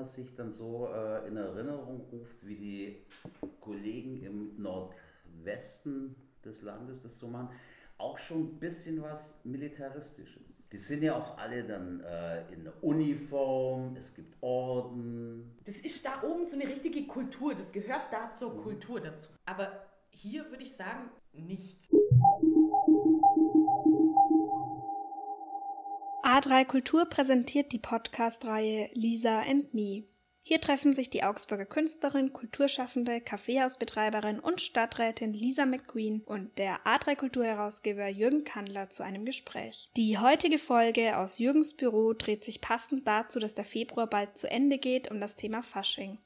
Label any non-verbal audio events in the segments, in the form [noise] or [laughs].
man sich dann so äh, in Erinnerung ruft, wie die Kollegen im Nordwesten des Landes das so machen, auch schon ein bisschen was Militaristisches. Die sind ja auch alle dann äh, in der Uniform, es gibt Orden. Das ist da oben so eine richtige Kultur, das gehört da zur mhm. Kultur dazu. Aber hier würde ich sagen, nicht. A3 Kultur präsentiert die Podcast-Reihe Lisa and Me. Hier treffen sich die Augsburger Künstlerin, Kulturschaffende, Kaffeehausbetreiberin und Stadträtin Lisa McQueen und der A3 Kulturherausgeber Jürgen Kandler zu einem Gespräch. Die heutige Folge aus Jürgens Büro dreht sich passend dazu, dass der Februar bald zu Ende geht, um das Thema Fasching.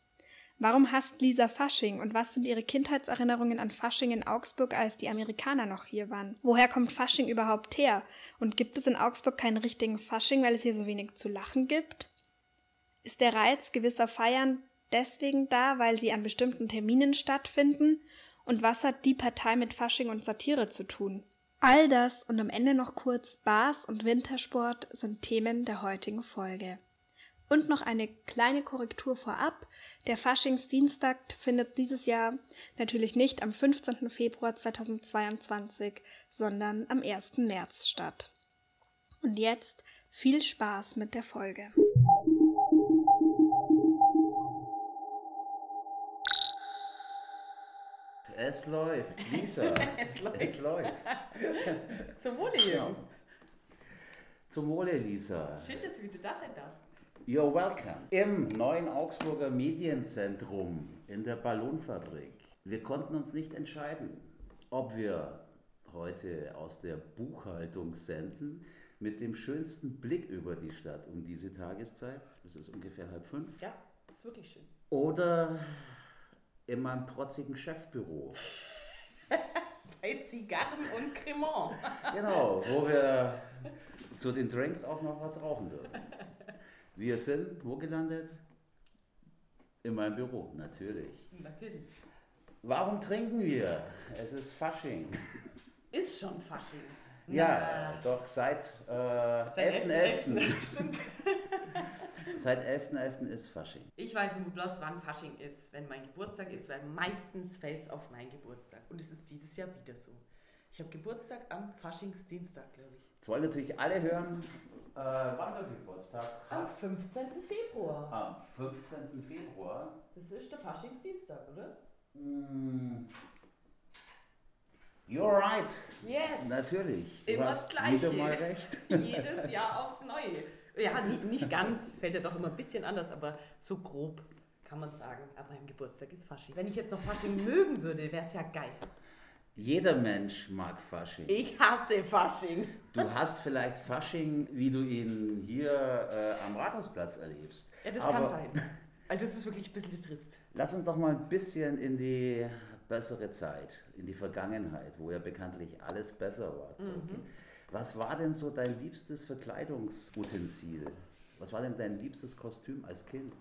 Warum hasst Lisa Fasching und was sind ihre Kindheitserinnerungen an Fasching in Augsburg, als die Amerikaner noch hier waren? Woher kommt Fasching überhaupt her? Und gibt es in Augsburg keinen richtigen Fasching, weil es hier so wenig zu lachen gibt? Ist der Reiz gewisser Feiern deswegen da, weil sie an bestimmten Terminen stattfinden? Und was hat die Partei mit Fasching und Satire zu tun? All das und am Ende noch kurz Bars und Wintersport sind Themen der heutigen Folge. Und noch eine kleine Korrektur vorab. Der Faschingsdienstag findet dieses Jahr natürlich nicht am 15. Februar 2022, sondern am 1. März statt. Und jetzt viel Spaß mit der Folge. Es läuft, Lisa. [laughs] es läuft. Es läuft. Zum Wohle, Jürgen. Zum Wohle, Lisa. Schön, dass du da sein darfst. You're welcome. Im neuen Augsburger Medienzentrum in der Ballonfabrik. Wir konnten uns nicht entscheiden, ob wir heute aus der Buchhaltung senden mit dem schönsten Blick über die Stadt um diese Tageszeit. Es ist ungefähr halb fünf. Ja, ist wirklich schön. Oder in meinem protzigen Chefbüro. [laughs] Bei Zigarren und Cremant. genau, wo wir zu den Drinks auch noch was rauchen dürfen. Wir sind wo gelandet? In meinem Büro, natürlich. Natürlich. Warum trinken wir? Es ist Fasching. Ist schon Fasching. Ja, Na. doch seit äh, 11.11. .11. [laughs] Stimmt. [laughs] Seit 11.11. .11. ist Fasching. Ich weiß nur bloß, wann Fasching ist, wenn mein Geburtstag ist, weil meistens fällt es auf meinen Geburtstag. Und es ist dieses Jahr wieder so. Ich habe Geburtstag am Faschingsdienstag, glaube ich. Jetzt wollen natürlich alle hören, äh, wann der Geburtstag Am 15. Februar. Am 15. Februar. Das ist der Faschingsdienstag, oder? Mm. You're right. Yes. Natürlich. Du immer hast das Gleiche. wieder mal recht. [laughs] Jedes Jahr aufs Neue. Ja, nicht, ganz, fällt ja doch immer ein bisschen anders, aber so grob kann man sagen. Aber mein Geburtstag ist Fasching. Wenn ich jetzt noch Fasching mögen würde, wäre es ja geil. Jeder Mensch mag Fasching. Ich hasse Fasching. Du hast vielleicht Fasching, wie du ihn hier äh, am Rathausplatz erlebst. Ja, das Aber kann sein. Also das ist wirklich ein bisschen trist. Lass uns doch mal ein bisschen in die bessere Zeit, in die Vergangenheit, wo ja bekanntlich alles besser war. Mhm. Was war denn so dein liebstes Verkleidungsutensil? Was war denn dein liebstes Kostüm als Kind?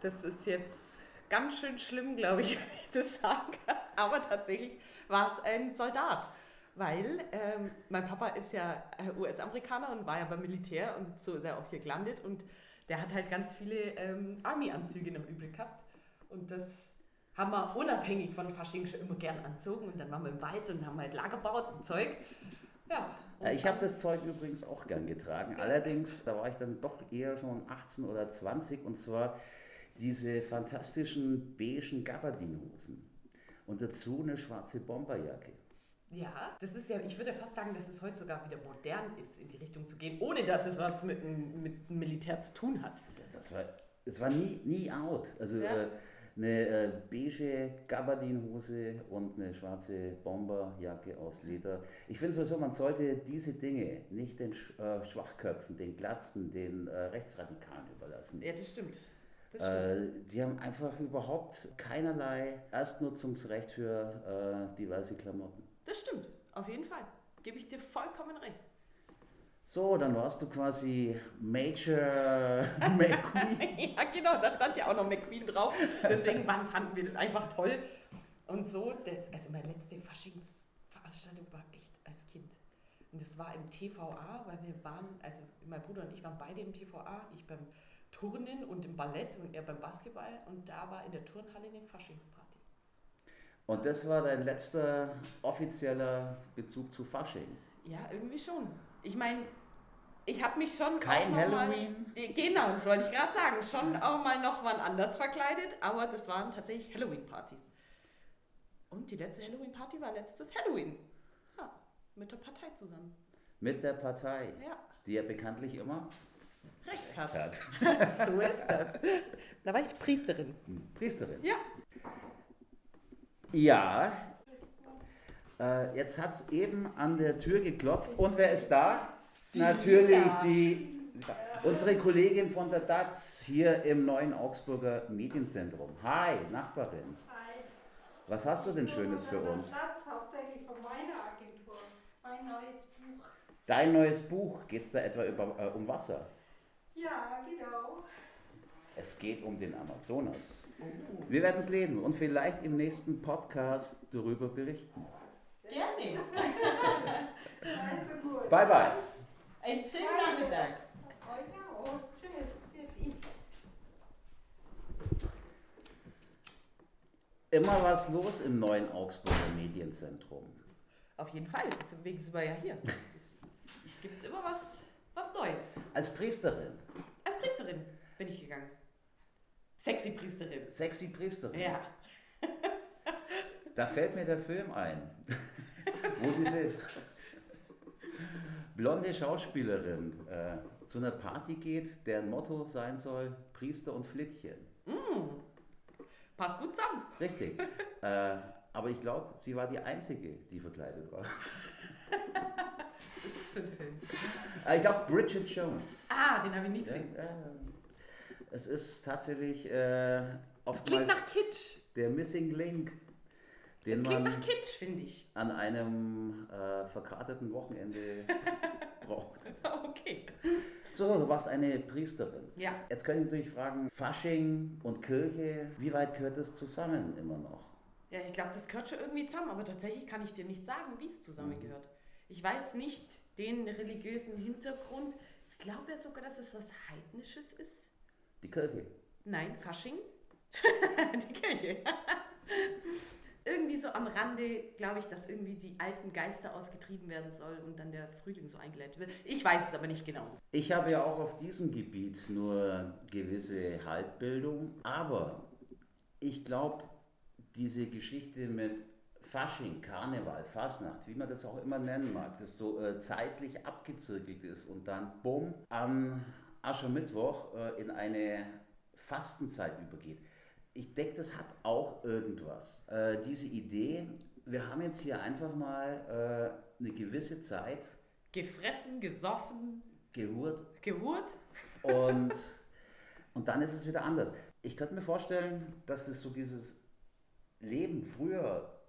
Das ist jetzt ganz schön schlimm, glaube ich, [laughs] wenn ich das sage. Aber tatsächlich war es ein Soldat. Weil ähm, mein Papa ist ja äh, US-Amerikaner und war ja beim Militär und so ist er auch hier gelandet. Und der hat halt ganz viele ähm, Army-Anzüge noch übrig gehabt. Und das haben wir unabhängig von Fasching schon immer gern anzogen. Und dann waren wir im Wald und haben halt Lager gebaut und Zeug. Ja. Und ich habe das Zeug übrigens auch gern getragen. Allerdings, da war ich dann doch eher schon 18 oder 20 und zwar diese fantastischen beigen Gabardinhosen und dazu eine schwarze Bomberjacke. Ja, das ist ja, ich würde fast sagen, dass es heute sogar wieder modern ist, in die Richtung zu gehen, ohne dass es was mit, mit Militär zu tun hat. Das, das war, das war nie, nie out. Also ja. äh, eine äh, beige Gabardinhose und eine schwarze Bomberjacke aus Leder. Ich finde sowieso, man sollte diese Dinge nicht den äh, Schwachköpfen, den Glatzen, den äh, Rechtsradikalen überlassen. Ja, das stimmt. Äh, die haben einfach überhaupt keinerlei Erstnutzungsrecht für äh, diverse Klamotten. Das stimmt, auf jeden Fall. Gebe ich dir vollkommen recht. So, dann warst du quasi Major [laughs] McQueen. [laughs] ja, genau, da stand ja auch noch McQueen drauf. Deswegen fanden wir das einfach toll. Und so, das, also meine letzte Faschingsveranstaltung war echt als Kind. Und das war im TVA, weil wir waren, also mein Bruder und ich waren beide im TVA, ich beim Turnen und im Ballett und er beim Basketball und da war in der Turnhalle eine Faschingsparty. Und das war dein letzter offizieller Bezug zu Fasching? Ja, irgendwie schon. Ich meine, ich habe mich schon. Kein noch mal- Halloween? genau, das wollte ich gerade sagen. Schon auch mal noch mal anders verkleidet, aber das waren tatsächlich Halloween-Partys. Und die letzte Halloween-Party war letztes Halloween. Ja, mit der Partei zusammen. Mit der Partei, Ja, die ja bekanntlich immer recht hat. hat. [laughs] so ist das. Da war ich Priesterin. Priesterin. Ja. Ja. Äh, jetzt hat es eben an der Tür geklopft. Und wer ist da? Natürlich Lila. die unsere Kollegin von der DATS hier im neuen Augsburger Medienzentrum. Hi, Nachbarin. Hi. Was hast du denn Schönes für uns? hauptsächlich von meiner Agentur. Mein neues Buch. Dein neues Buch, geht es da etwa über, äh, um Wasser? Ja, genau. Es geht um den Amazonas. Wir werden es lesen und vielleicht im nächsten Podcast darüber berichten. Gerne. Also gut. Bye bye. Einen schönen Nachmittag. Immer was los im neuen Augsburger Medienzentrum. Auf jeden Fall, deswegen sind wir ja hier. Gibt es immer was, was Neues. Als Priesterin, Priesterin bin ich gegangen. Sexy Priesterin. sexy Priesterin, Ja. [laughs] da fällt mir der Film ein, [laughs] wo diese blonde Schauspielerin äh, zu einer Party geht, deren Motto sein soll Priester und Flittchen. Passt gut zusammen. Richtig. [laughs] äh, aber ich glaube, sie war die Einzige, die verkleidet war. Für ein Film? Äh, ich glaube, Bridget Jones. Ah, den habe ich nie Ja, gesehen. äh, es ist tatsächlich äh, oftmals der Missing Link, den man Kitsch, finde ich. an einem äh, verkaterten Wochenende [laughs] braucht. Okay. So, so, du warst eine Priesterin. Ja. Jetzt kann ich natürlich fragen, Fasching und Kirche, wie weit gehört das zusammen immer noch? Ja, ich glaube, das gehört schon irgendwie zusammen, aber tatsächlich kann ich dir nicht sagen, wie es zusammengehört. Ich weiß nicht den religiösen Hintergrund. Ich glaube ja sogar, dass es was Heidnisches ist. Die Kirche. Nein, Fasching. [laughs] die Kirche. [laughs] irgendwie so am Rande glaube ich, dass irgendwie die alten Geister ausgetrieben werden soll und dann der Frühling so eingeleitet wird. Ich weiß es aber nicht genau. Ich habe ja auch auf diesem Gebiet nur gewisse Halbbildung, aber ich glaube, diese Geschichte mit Fasching, Karneval, Fasnacht, wie man das auch immer nennen mag, das so äh, zeitlich abgezirkelt ist und dann bumm am Aschermittwoch äh, in eine Fastenzeit übergeht. Ich denke, das hat auch irgendwas. Äh, diese Idee, wir haben jetzt hier einfach mal äh, eine gewisse Zeit Gefressen, gesoffen, gehurt gehurt. und, und dann ist es wieder anders. Ich könnte mir vorstellen, dass es so dieses Leben früher,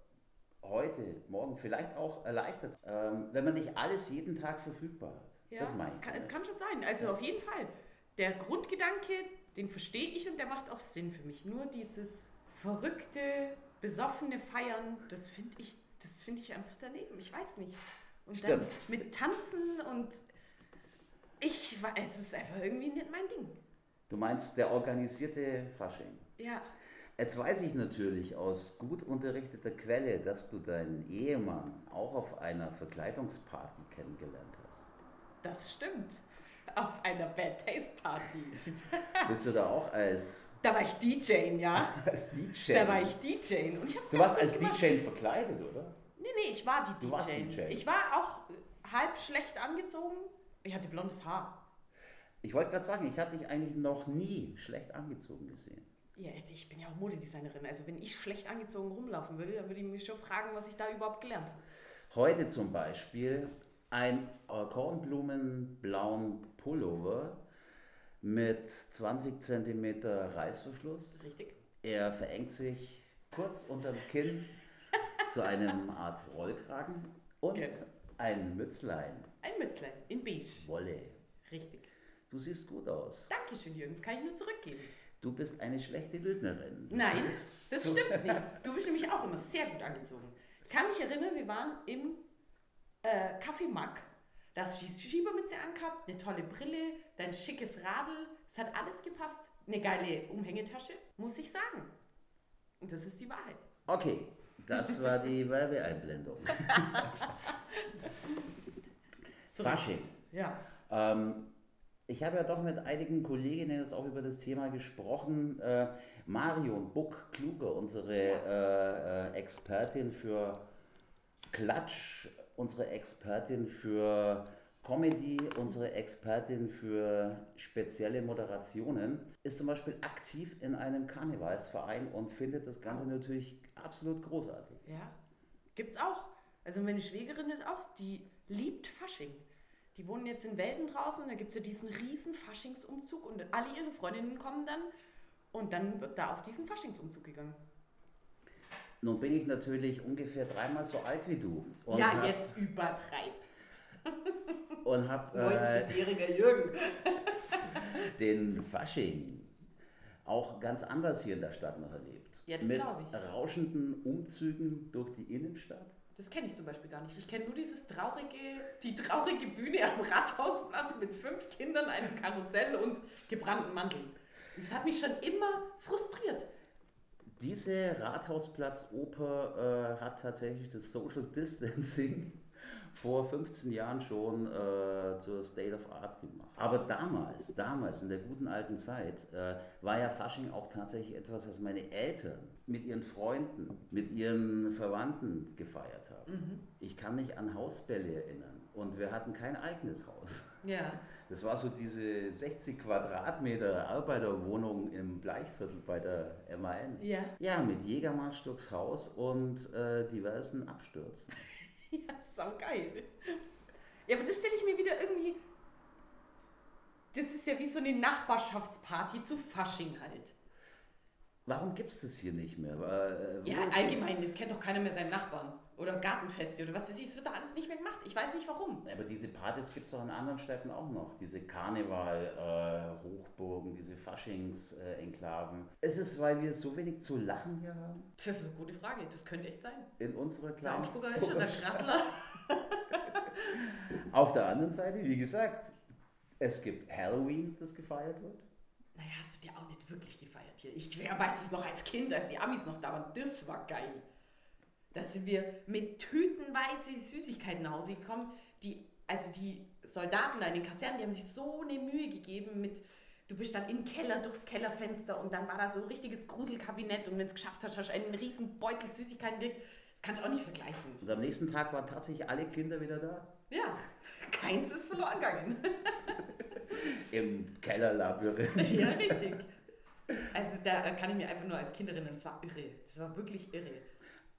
heute, morgen vielleicht auch erleichtert, ähm, wenn man nicht alles jeden Tag verfügbar hat. Ja, das meine es ich. kann, es kann schon sein. Also auf jeden Fall. Der Grundgedanke, den verstehe ich und der macht auch Sinn für mich. Nur dieses verrückte, besoffene Feiern, das finde ich, das finde ich einfach daneben. Ich weiß nicht. Und dann Stimmt. mit Tanzen und ich, wei- es ist einfach irgendwie nicht mein Ding. Du meinst der organisierte Fasching. Ja, Jetzt weiß ich natürlich aus gut unterrichteter Quelle, dass du deinen Ehemann auch auf einer Verkleidungsparty kennengelernt hast. das stimmt. Auf einer Bad Taste Party. [laughs] Bist du da auch als, Da war ich DJ, ja. [laughs] als DJ? Da war ich DJ. Und ich hab's Du warst als gemacht. DJ verkleidet, oder? Nee, nee, ich war die DJ. Du warst DJ. Ich war auch äh, halb schlecht angezogen. Ich hatte blondes Haar. Ich wollte gerade sagen, ich hatte dich eigentlich noch nie schlecht angezogen gesehen. Ja, ich bin ja auch Modedesignerin. Also wenn ich schlecht angezogen rumlaufen würde, dann würde ich mich schon fragen, was ich da überhaupt gelernt habe. Heute zum Beispiel ein kornblumenblauen Pullover mit 20 cm Reißverschluss. Richtig? Er verengt sich kurz unterm Kinn [laughs] zu einem Art Rollkragen und Okay. ein Mützlein, Ein Mützlein in beige. Wolle. Richtig. Du siehst gut aus. Dankeschön, Jürgen. Das kann ich nur zurückgeben. Du bist eine schlechte Lügnerin. Nein, das stimmt nicht. Du bist nämlich auch immer sehr gut angezogen. Ich kann mich erinnern, wir waren im äh, Café Mack Da hast du die Schiebermütze angehabt, eine tolle Brille, dein schickes Radl. Es hat alles gepasst. Eine geile Umhängetasche, muss ich sagen. Und das ist die Wahrheit. Okay, das war die [laughs] Werbeeinblendung. [laughs] Fasching. Ja. Ähm, ich habe ja doch mit einigen Kolleginnen jetzt auch über das Thema gesprochen. Äh, Marion Buck-Kluger, unsere äh, äh, Expertin für Klatsch, unsere Expertin für Comedy, unsere Expertin für spezielle Moderationen, ist zum Beispiel aktiv in einem Karnevalsverein und findet das Ganze natürlich absolut großartig. Ja. Gibt's auch. Also meine Schwägerin ist auch, die liebt Fasching. Die wohnen jetzt in Welten draußen, da gibt es ja diesen riesen Faschingsumzug und alle ihre Freundinnen kommen dann und dann wird da auf diesen Faschingsumzug gegangen. Nun bin ich natürlich ungefähr dreimal so alt wie du. Und ja, hab- jetzt übertreib. [laughs] Und habe äh, 19-jähriger Jürgen. [laughs] den Fasching auch ganz anders hier in der Stadt noch erlebt. Ja, das Mit glaub ich. rauschenden Umzügen durch die Innenstadt. Das kenne ich zum Beispiel gar nicht. Ich kenne nur dieses traurige, die traurige Bühne am Rathausplatz mit fünf Kindern, einem Karussell und gebrannten Mandeln. Das hat mich schon immer frustriert. Diese Rathausplatz-Oper äh, hat tatsächlich das Social Distancing vor 15 Jahren schon äh, zur State of Art gemacht. Aber damals, damals in der guten alten Zeit, äh, war ja Fasching auch tatsächlich etwas, was meine Eltern mit ihren Freunden, mit ihren Verwandten gefeiert haben. Ich kann mich an Hausbälle erinnern und wir hatten kein eigenes Haus. Ja. Das war so diese 60 Quadratmeter Arbeiterwohnung im Bleichviertel bei der MAN. Ja. Ja, mit Jägermarsch durchs Haus und äh, diversen Abstürzen. [laughs] Ja, sau geil. Ja, aber das stelle ich mir wieder irgendwie. Das ist ja wie so eine Nachbarschaftsparty zu Fasching halt. Warum gibt es das hier nicht mehr? Äh, wo Ja, allgemein, Das? das kennt doch keiner mehr seinen Nachbarn. Oder Gartenfeste oder was weiß ich. Es wird da alles nicht mehr gemacht. Ich weiß nicht warum. Aber diese Partys gibt es auch in anderen Städten auch noch. Diese Karneval-Hochburgen, diese Faschings-Enklaven. Ist es, weil wir so wenig zu lachen hier haben? Das ist eine gute Frage. Das könnte echt sein. In unserer Der kleinen der Vorstadt? Krattler. [laughs] Auf der anderen Seite, wie gesagt, es gibt Halloween, das gefeiert wird. Naja, es wird ja auch nicht wirklich gefeiert hier. Ich weiß es noch als Kind, als die Amis noch da waren. Das war geil. Da sind wir mit tütenweise Süßigkeiten nach Hause gekommen. Die, also die Soldaten da in den Kasernen, die haben sich so eine Mühe gegeben mit, du bist dann im Keller durchs Kellerfenster und dann war da so ein richtiges Gruselkabinett und wenn es geschafft hast, hast du einen riesen Beutel Süßigkeiten gekriegt. Das kannst du auch nicht vergleichen. Und am nächsten Tag waren tatsächlich alle Kinder wieder da. Ja, keins ist verloren gegangen. [laughs] Im Kellerlabyrinth. [laughs] Ja, richtig. Also da kann ich mir einfach nur als Kind erinnern, das war irre. Das war wirklich irre.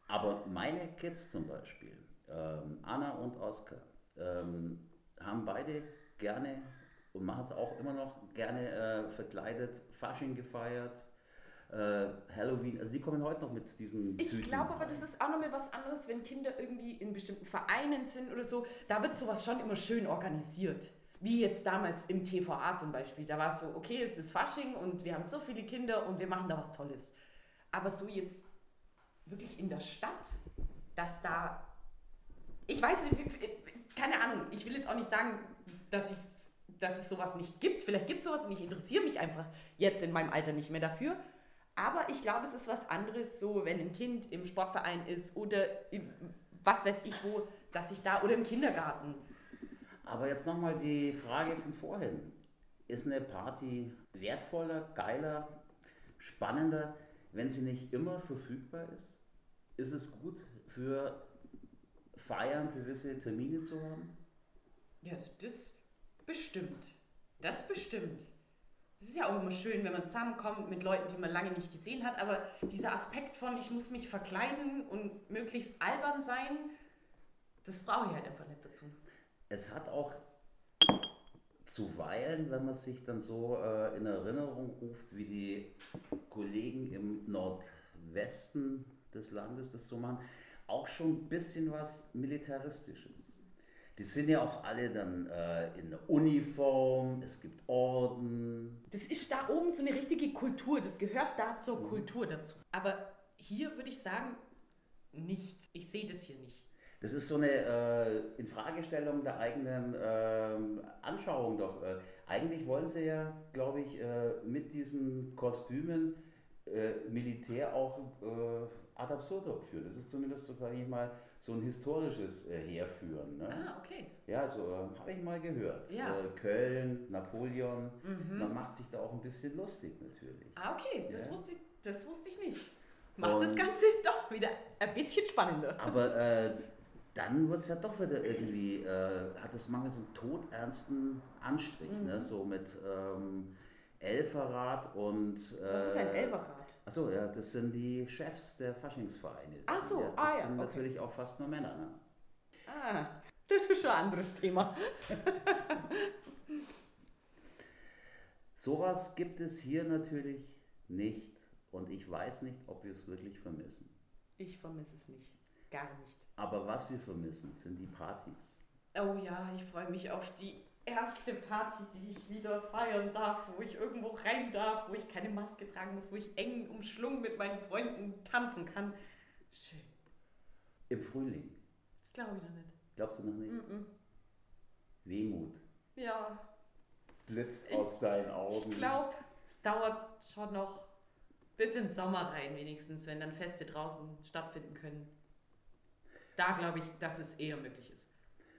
Aber meine Kids zum Beispiel, ähm, Anna und Oskar, ähm, haben beide gerne und machen es auch immer noch gerne äh, verkleidet, Fasching gefeiert, äh, Halloween. Also die kommen heute noch mit diesen Ich glaube aber, das ist auch nochmal was anderes, wenn Kinder irgendwie in bestimmten Vereinen sind oder so. Da wird sowas schon immer schön organisiert. Wie jetzt damals im TVA zum Beispiel. Da war es so, okay, es ist Fasching und wir haben so viele Kinder und wir machen da was Tolles. Aber so jetzt wirklich in der Stadt, dass da. Ich weiß keine Ahnung, ich will jetzt auch nicht sagen, dass, ich, dass es sowas nicht gibt. Vielleicht gibt es sowas und ich interessiere mich einfach jetzt in meinem Alter nicht mehr dafür. Aber ich glaube, es ist was anderes, so wenn ein Kind im Sportverein ist oder im, was weiß ich wo, dass ich da oder im Kindergarten. Aber jetzt nochmal die Frage von vorhin. Ist eine Party wertvoller, geiler, spannender, wenn sie nicht immer verfügbar ist? Ist es gut für Feiern gewisse Termine zu haben? Ja, also das bestimmt. Das bestimmt. Es ist ja auch immer schön, wenn man zusammenkommt mit Leuten, die man lange nicht gesehen hat, aber dieser Aspekt von, ich muss mich verkleiden und möglichst albern sein, das brauche ich halt einfach nicht dazu. Es hat auch zuweilen, wenn man sich dann so äh, in Erinnerung ruft, wie die Nordwesten des Landes das so machen, auch schon ein bisschen was Militaristisches. Die sind ja auch alle dann äh, in der Uniform, es gibt Orden. Das ist da oben so eine richtige Kultur, das gehört da zur Kultur dazu. Aber hier würde ich sagen, nicht. Ich sehe das hier nicht. Das ist so eine äh, Infragestellung der eigenen ähm, Anschauung doch. Äh, eigentlich wollen sie ja, glaube ich, äh, mit diesen Kostümen äh, Militär auch äh, ad absurdum führen. Das ist zumindest, so, sage ich mal, so ein historisches äh, Herführen. Ne? Ah, okay. Ja, so äh, habe ich mal gehört. Ja. Äh, Köln, Napoleon, Mhm. man macht sich da auch ein bisschen lustig natürlich. Ah, okay, das, Ja. wusste ich, das wusste ich nicht. Macht das Und- Ganze [laughs] doch wieder ein bisschen spannender. Aber äh, dann wird es ja doch wieder irgendwie, hat es manchmal so einen todernsten Anstrich, Mhm. ne? so mit ähm, Elferrat und. Was ist ein Elberrad? Achso, ja, das sind die Chefs der Faschingsvereine. Ach so, ja, ah das ja, sind okay. natürlich auch fast nur Männer. Ne? Ah, das ist schon ein anderes Thema. [laughs] Sowas gibt es hier natürlich nicht und ich weiß nicht, ob wir es wirklich vermissen. Ich vermisse es nicht. Gar nicht. Aber was wir vermissen, sind die Partys. Oh ja, ich freue mich auf die erste Party, die ich wieder feiern darf, wo ich irgendwo rein darf, wo ich keine Maske tragen muss, wo ich eng umschlungen mit meinen Freunden tanzen kann. Schön. Im Frühling. Das glaube ich noch nicht. Glaubst du noch nicht? Mm-mm. Wehmut Ja, blitzt Ich- aus deinen Augen. ich glaube, es dauert schon noch bis in den Sommer rein, wenigstens, wenn dann Feste draußen stattfinden können. Da glaube ich, dass es eher möglich ist.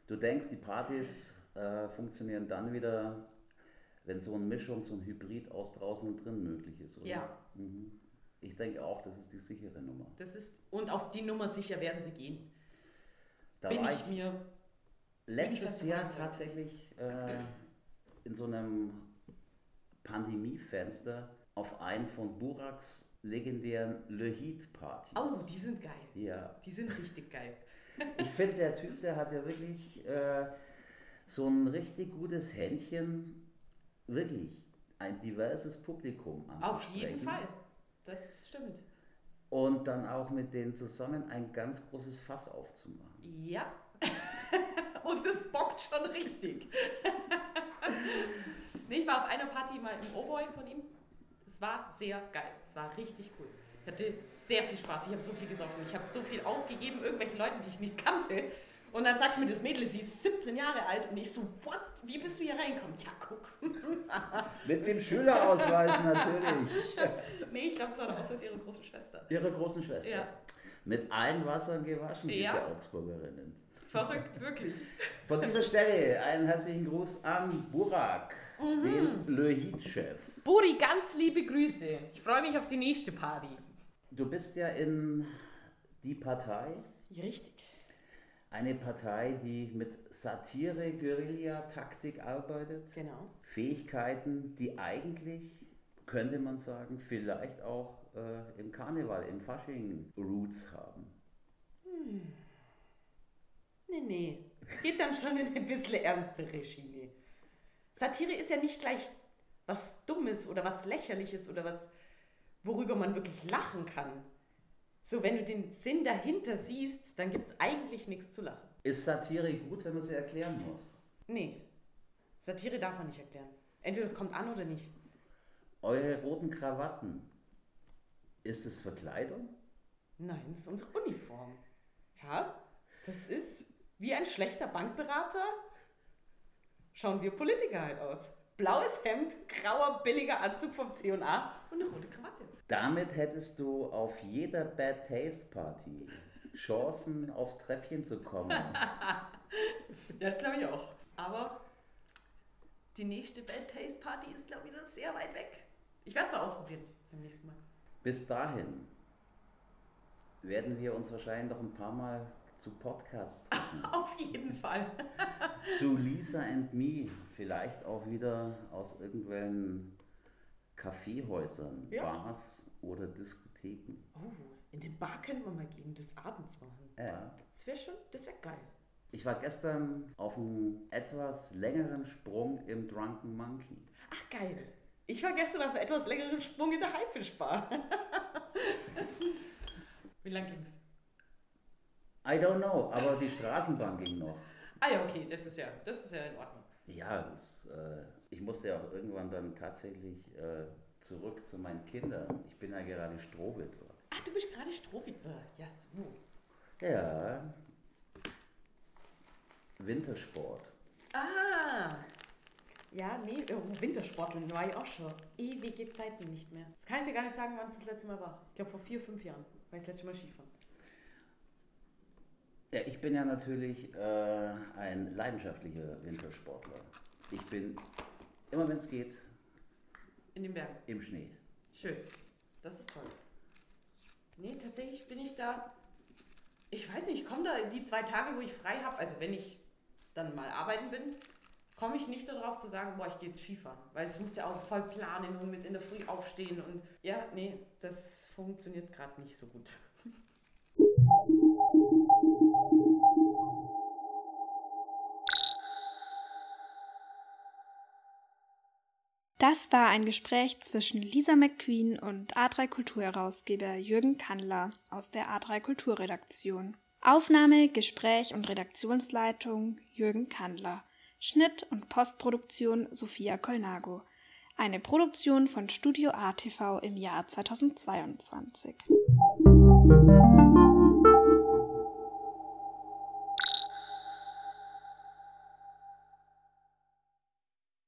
Du denkst, die Partys äh, funktionieren dann wieder, wenn so eine Mischung, so ein Hybrid aus draußen und drin möglich ist, oder? Ja. Mhm. Ich denke auch, das ist die sichere Nummer. Das ist, und auf die Nummer sicher werden sie gehen. Da Bin war ich ich mir. letztes Jahr tatsächlich äh, in so einem Pandemiefenster auf einen von Buraks legendären Le Heat Partys. Oh, die sind geil. ja. Die sind richtig geil. Ich finde, der Typ, der hat ja wirklich äh, so ein richtig gutes Händchen, wirklich ein diverses Publikum anzusprechen. Auf jeden Fall. Das stimmt. Und dann auch mit denen zusammen ein ganz großes Fass aufzumachen. Ja. [laughs] Und das bockt schon richtig. [laughs] nee, ich war auf einer Party mal im Oboy von ihm. Es war sehr geil. Es war richtig cool. Ich hatte sehr viel Spaß. Ich habe so viel gesoffen. Ich habe so viel ausgegeben, irgendwelchen Leuten, die ich nicht kannte. Und dann sagt mir das Mädel, sie ist 17 Jahre alt. Und ich so, what? Wie bist du hier reingekommen? Ja, guck. [laughs] Mit dem Schülerausweis natürlich. [laughs] nee, ich glaube, es war der Ausweis ihrer großen Schwester. Ihrer großen Schwester. Ja. Mit allen Wassern gewaschen, diese Ja. Augsburgerinnen. Verrückt, wirklich. Von dieser Stelle einen herzlichen Gruß an Burak, Mhm. den Le Heat-Chef. Buri, ganz liebe Grüße. Ich freue mich auf die nächste Party. Du bist ja in die Partei, Richtig. Eine Partei, die mit Satire, Guerilla-Taktik arbeitet. Genau. Fähigkeiten, die eigentlich, könnte man sagen, vielleicht auch äh, im Karneval, im Fasching Roots haben. Nee, nee. Es geht dann schon in ein bisschen ernstere Schiene. Satire ist ja nicht gleich was Dummes oder was Lächerliches oder was, worüber man wirklich lachen kann. So, wenn du den Sinn dahinter siehst, dann gibt es eigentlich nichts zu lachen. Ist Satire gut, wenn man sie erklären muss? Nee. Satire darf man nicht erklären. Entweder es kommt an oder nicht. Eure roten Krawatten, ist es Verkleidung? Nein, das ist unsere Uniform. Ja, das ist wie ein schlechter Bankberater. Schauen wir Politiker halt aus. Blaues Hemd, grauer, billiger Anzug vom C&A und eine rote Krawatte. Damit hättest du auf jeder Bad Taste Party Chancen, aufs Treppchen zu kommen. [laughs] Das glaube ich auch. Aber die nächste Bad Taste Party ist, glaube ich, noch sehr weit weg. Ich werde es mal ausprobieren beim nächsten Mal. Bis dahin werden wir uns wahrscheinlich noch ein paar Mal zu Podcasts treffen. [laughs] Auf jeden Fall. zu Lisa and Me, vielleicht auch wieder aus irgendwelchen Kaffeehäusern, Ja. Bars oder Diskotheken. Oh, in den Bar könnten wir mal gehen, das abends machen. Ja. Das wäre schon, das wäre geil. Ich war gestern auf einem etwas längeren Sprung im Drunken Monkey. Ach, geil. Ich war gestern auf einem etwas längeren Sprung in der Haifischbar. [laughs] Wie lang ging's? I don't know, aber die Straßenbahn ging noch. Ah ja, okay, das ist ja, das ist ja in Ordnung. Ja, das, äh, ich musste ja auch irgendwann dann tatsächlich äh, zurück zu meinen Kindern. Ich bin ja gerade Strohwitwer. Ach, du bist gerade Strohwitwer. Ja, so. Ja, Wintersport. Ah! Ja, nee, oh, Wintersporteln war ich auch schon. Ewige Zeiten nicht mehr. Das kann ich dir gar nicht sagen, wann es das letzte Mal war. Ich glaube vor vier, fünf Jahren war ich das letzte Mal Skifahren. Ja, ich bin ja natürlich äh, ein leidenschaftlicher Wintersportler. Ich bin, immer wenn es geht, In den Bergen. im Schnee. Schön. Das ist toll. Nee, tatsächlich bin ich da. Ich weiß nicht, ich komme da die zwei Tage, wo ich frei habe, also wenn ich dann mal arbeiten bin, komme ich nicht darauf zu sagen, boah, ich gehe jetzt Skifahren. Weil es muss ja auch voll planen und mit in der Früh aufstehen und ja, nee, das funktioniert gerade nicht so gut. Das war ein Gespräch zwischen Lisa McQueen und A3 Kulturherausgeber Jürgen Kandler aus der A3 Kulturredaktion. Aufnahme, Gespräch und Redaktionsleitung Jürgen Kandler. Schnitt und Postproduktion Sophia Kolnago. Eine Produktion von Studio ATV im Jahr 2022.